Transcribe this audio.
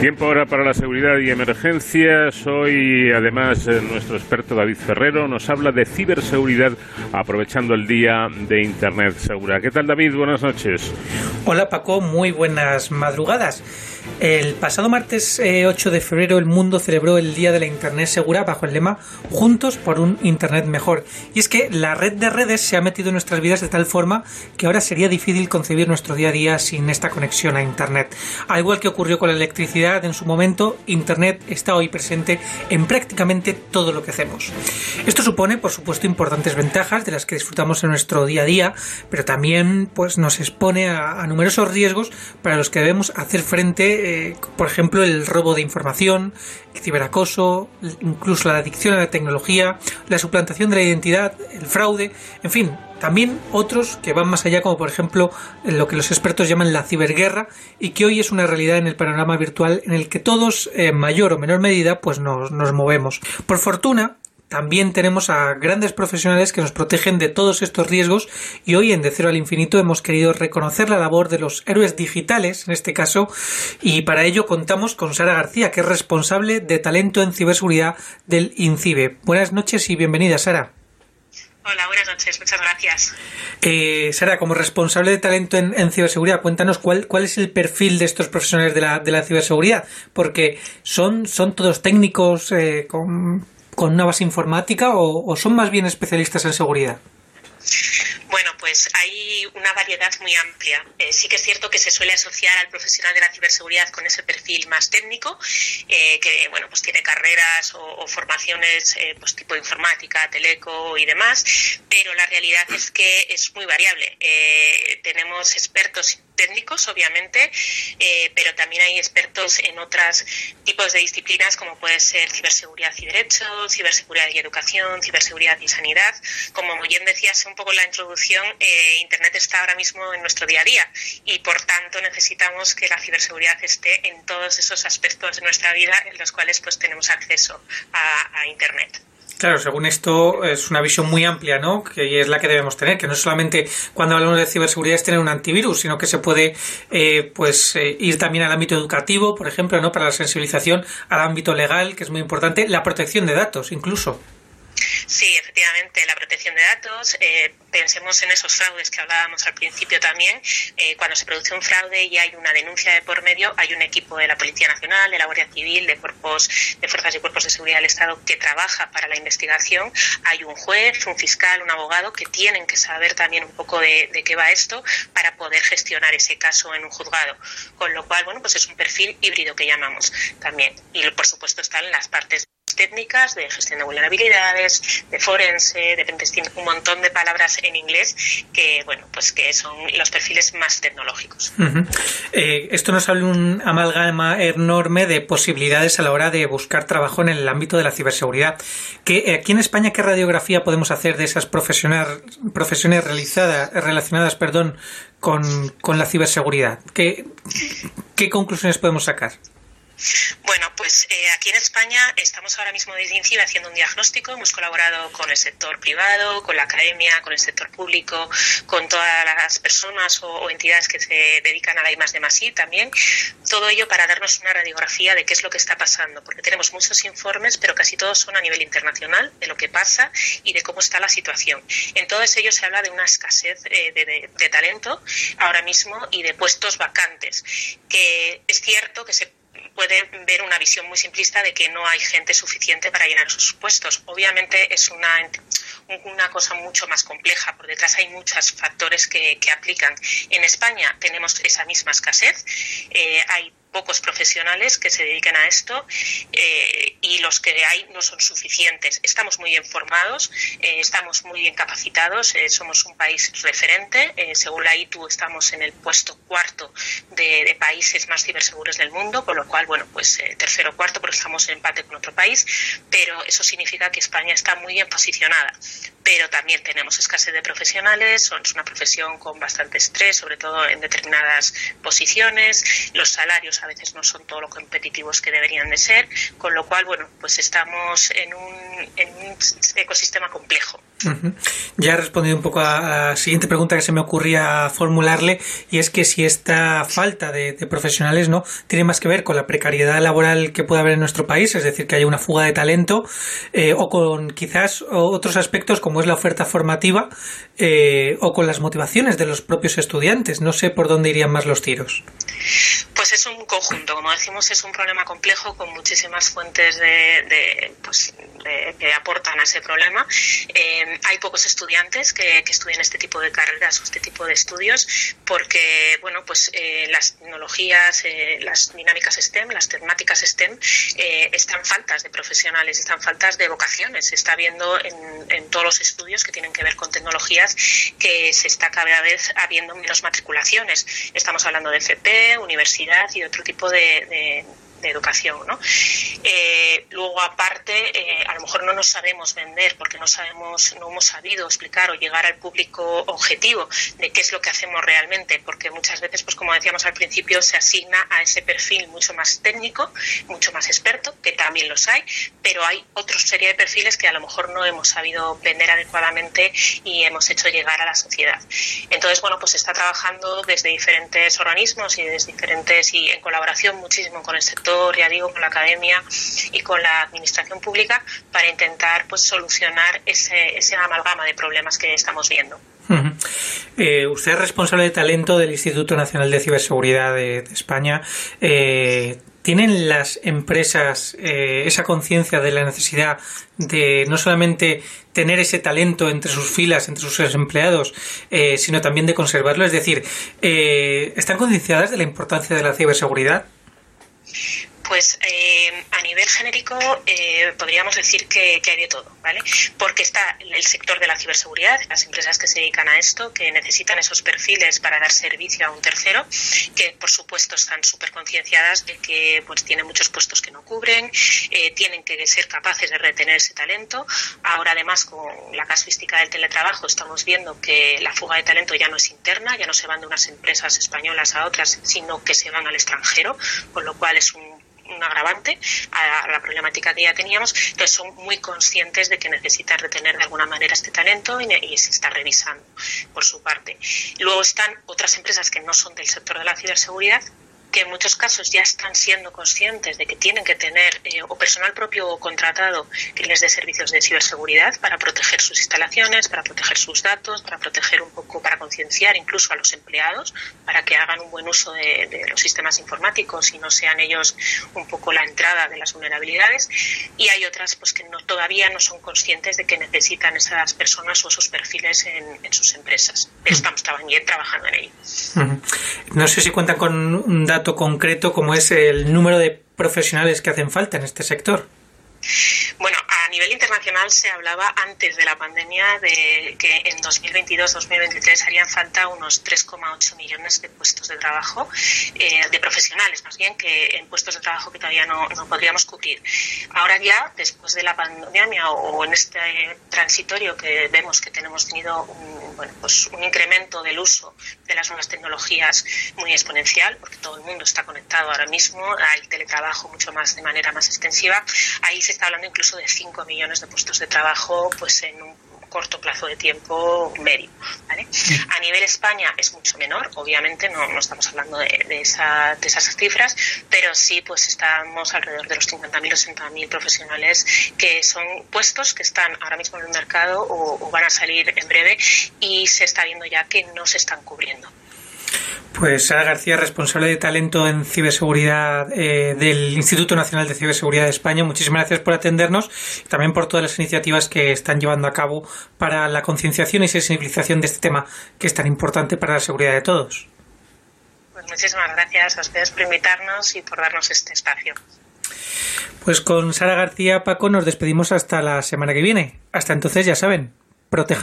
Tiempo ahora para la seguridad y emergencias. Hoy, además, eh, nuestro experto David Ferrero nos habla de ciberseguridad aprovechando el día de Internet Segura. ¿Qué tal, David? Buenas noches. Hola, Paco. Muy buenas madrugadas. El pasado martes 8 eh, de febrero el mundo celebró el Día de la Internet Segura bajo el lema Juntos por un Internet mejor. Y es que la red de redes se ha metido en nuestras vidas de tal forma que ahora sería difícil concebir nuestro día a día sin esta conexión a Internet. Al igual que ocurrió con la electricidad en su momento, Internet está hoy presente en prácticamente todo lo que hacemos. Esto supone, por supuesto, importantes ventajas de las que disfrutamos en nuestro día a día, pero también pues, nos expone a numerosos riesgos para los que debemos hacer frente eh, por ejemplo, el robo de información, el ciberacoso, incluso la adicción a la tecnología, la suplantación de la identidad, el fraude, en fin, también otros que van más allá, como por ejemplo lo que los expertos llaman la ciberguerra y que hoy es una realidad en el panorama virtual en el que todos, en mayor o menor medida, pues nos, nos movemos. Por fortuna, también tenemos a grandes profesionales que nos protegen de todos estos riesgos y hoy en De Cero al Infinito hemos querido reconocer la labor de los héroes digitales, en este caso, y para ello contamos con Sara García, que es responsable de talento en ciberseguridad del INCIBE. Buenas noches y bienvenida, Sara. Hola, buenas noches, muchas gracias. Eh, Sara, como responsable de talento en, ciberseguridad, cuéntanos cuál, cuál es el perfil de estos profesionales de la, ciberseguridad, porque son, son todos técnicos eh, con con una base informática o, son más bien especialistas en seguridad? Bueno, pues hay una variedad muy amplia. Eh, sí que es cierto que se suele asociar al profesional de la ciberseguridad con ese perfil más técnico, eh, que bueno, pues tiene carreras o, formaciones eh, pues tipo informática, teleco y demás, pero la realidad es que es muy variable. tenemos expertos técnicos, obviamente, eh, pero también hay expertos en otros tipos de disciplinas, como puede ser ciberseguridad y derecho, ciberseguridad y educación, ciberseguridad y sanidad. Como bien decías un poco en la introducción, eh, Internet está ahora mismo en nuestro día a día y, por tanto, necesitamos que la ciberseguridad esté en todos esos aspectos de nuestra vida en los cuales pues tenemos acceso a Internet. Claro, según esto es una visión muy amplia, ¿no? Que es la que debemos tener, que no solamente cuando hablamos de ciberseguridad es tener un antivirus, sino que se puede eh, pues eh, ir también al ámbito educativo, por ejemplo, ¿no? Para la sensibilización, al ámbito legal, que es muy importante, la protección de datos, incluso. Sí, efectivamente, la protección de datos. Eh, pensemos en esos fraudes que hablábamos al principio también. Eh, cuando se produce un fraude y hay una denuncia de por medio, hay un equipo de la Policía Nacional, de la Guardia Civil, de cuerpos, de fuerzas y cuerpos de seguridad del Estado que trabaja para la investigación. Hay un juez, un fiscal, un abogado que tienen que saber también un poco de, de qué va esto para poder gestionar ese caso en un juzgado. Con lo cual, bueno, pues es un perfil híbrido que llamamos también. Y por supuesto están las partes técnicas de gestión de vulnerabilidades, de forense, de pentesting, un montón de palabras en inglés que, bueno, pues que son los perfiles más tecnológicos. Eh, esto nos habla un amalgama enorme de posibilidades a la hora de buscar trabajo en el ámbito de la ciberseguridad. Que eh, aquí en España, ¿qué radiografía podemos hacer de esas profesiones, profesiones realizadas, relacionadas, perdón, con, con la ciberseguridad? ¿Qué, ¿Qué conclusiones podemos sacar? Bueno, pues eh, aquí en España estamos ahora mismo desde INCIBE haciendo un diagnóstico. Hemos colaborado con el sector privado, con la academia, con el sector público, con todas las personas o, entidades que se dedican a la I de también. Todo ello para darnos una radiografía de qué es lo que está pasando, porque tenemos muchos informes, pero casi todos son a nivel internacional de lo que pasa y de cómo está la situación. En todos ellos se habla de una escasez eh, de talento ahora mismo y de puestos vacantes, que es cierto que se puede ver una visión muy simplista de que no hay gente suficiente para llenar esos puestos. Obviamente es una, una cosa mucho más compleja. Por detrás hay muchos factores que, aplican. En España tenemos esa misma escasez. Eh, hay pocos profesionales que se dedican a esto eh, y los que hay no son suficientes. Estamos muy bien formados, eh, estamos muy bien capacitados, eh, somos un país referente. según la ITU estamos en el puesto cuarto de, países más ciberseguros del mundo, con lo cual, bueno, pues tercero o cuarto porque estamos en empate con otro país, pero eso significa que España está muy bien posicionada. Pero también tenemos escasez de profesionales, es una profesión con bastante estrés, sobre todo en determinadas posiciones, los salarios a veces no son todo lo competitivos que deberían de ser, con lo cual, bueno, pues estamos en un, en un ecosistema complejo. Ya he respondido un poco a la siguiente pregunta que se me ocurría formularle y es que si esta falta de, profesionales no tiene más que ver con la precariedad laboral que puede haber en nuestro país, es decir, que haya una fuga de talento eh, o con quizás otros aspectos como es la oferta formativa eh, o con las motivaciones de los propios estudiantes. No sé por dónde irían más los tiros. Pues es un conjunto, como decimos, es un problema complejo con muchísimas fuentes de, pues, que aportan a ese problema. Eh, hay pocos estudiantes que, estudian este tipo de carreras o este tipo de estudios porque, bueno, pues eh, las tecnologías, eh, las dinámicas STEM, las temáticas STEM están faltas de profesionales, están faltas de vocaciones. Se está viendo en, en todos los estudios que tienen que ver con tecnologías que se está cada vez habiendo menos matriculaciones. Estamos hablando de FP, universidad y otro tipo de de educación. ¿no? Eh, luego, aparte, eh, a lo mejor no nos sabemos vender porque no sabemos, no hemos sabido explicar o llegar al público objetivo de qué es lo que hacemos realmente, porque muchas veces, pues como decíamos al principio, se asigna a ese perfil mucho más técnico, mucho más experto, que también los hay, pero hay otra serie de perfiles que a lo mejor no hemos sabido vender adecuadamente y hemos hecho llegar a la sociedad. Entonces, bueno, pues se está trabajando desde diferentes organismos y desde diferentes y en colaboración muchísimo con el sector ya digo, con la academia y con la administración pública para intentar pues solucionar ese, ese amalgama de problemas que estamos viendo. Eh, usted es responsable de talento del Instituto Nacional de Ciberseguridad de, España. Eh, ¿Tienen las empresas eh, esa conciencia de la necesidad de no solamente tener ese talento entre sus filas, entre sus empleados, sino también de conservarlo? Es decir, ¿están concienciadas de la importancia de la ciberseguridad? Shh. Pues eh, a nivel genérico eh, podríamos decir que, hay de todo, ¿vale? Porque está el sector de la ciberseguridad, las empresas que se dedican a esto, que necesitan esos perfiles para dar servicio a un tercero, que por supuesto están súper concienciadas de que pues tienen muchos puestos que no cubren, eh, tienen que ser capaces de retener ese talento. Ahora además con la casuística del teletrabajo estamos viendo que la fuga de talento ya no es interna, ya no se van de unas empresas españolas a otras, sino que se van al extranjero, con lo cual es un un agravante a la problemática que ya teníamos, entonces son muy conscientes de que necesitan retener de alguna manera este talento y, se está revisando por su parte. Luego están otras empresas que no son del sector de la ciberseguridad que en muchos casos ya están siendo conscientes de que tienen que tener eh, o personal propio o contratado que les dé servicios de ciberseguridad para proteger sus instalaciones, para proteger sus datos, para proteger un poco, para concienciar incluso a los empleados, para que hagan un buen uso de, los sistemas informáticos y no sean ellos un poco la entrada de las vulnerabilidades. Y hay otras pues que no, todavía no son conscientes de que necesitan esas personas o esos perfiles en, sus empresas. Estamos también trabajando en ello. No sé si cuentan con un dato concreto como es el número de profesionales que hacen falta en este sector. A nivel internacional se hablaba antes de la pandemia de que en 2022-2023 harían falta unos 3,8 millones de puestos de trabajo, eh, de profesionales más bien, que en puestos de trabajo que todavía no, podríamos cubrir. Ahora ya, después de la pandemia o, en este transitorio que vemos que tenemos tenido un, bueno, pues un incremento del uso de las nuevas tecnologías muy exponencial, porque todo el mundo está conectado ahora mismo, hay teletrabajo mucho más de manera más extensiva, ahí se está hablando incluso de 5 millones de puestos de trabajo pues en un corto plazo de tiempo medio. A nivel España es mucho menor, obviamente no, no estamos hablando de, de, esa, de, esas cifras, pero sí pues estamos alrededor de los 50.000 o 60.000 profesionales que son puestos que están ahora mismo en el mercado o, o van a salir en breve y se está viendo ya que no se están cubriendo. Pues Sara García, responsable de talento en ciberseguridad eh, del Instituto Nacional de Ciberseguridad de España, muchísimas gracias por atendernos y también por todas las iniciativas que están llevando a cabo para la concienciación y sensibilización de este tema que es tan importante para la seguridad de todos. Pues muchísimas gracias a ustedes por invitarnos y por darnos este espacio. Pues con Sara García, Paco, nos despedimos hasta la semana que viene. Hasta entonces, ya saben, protejan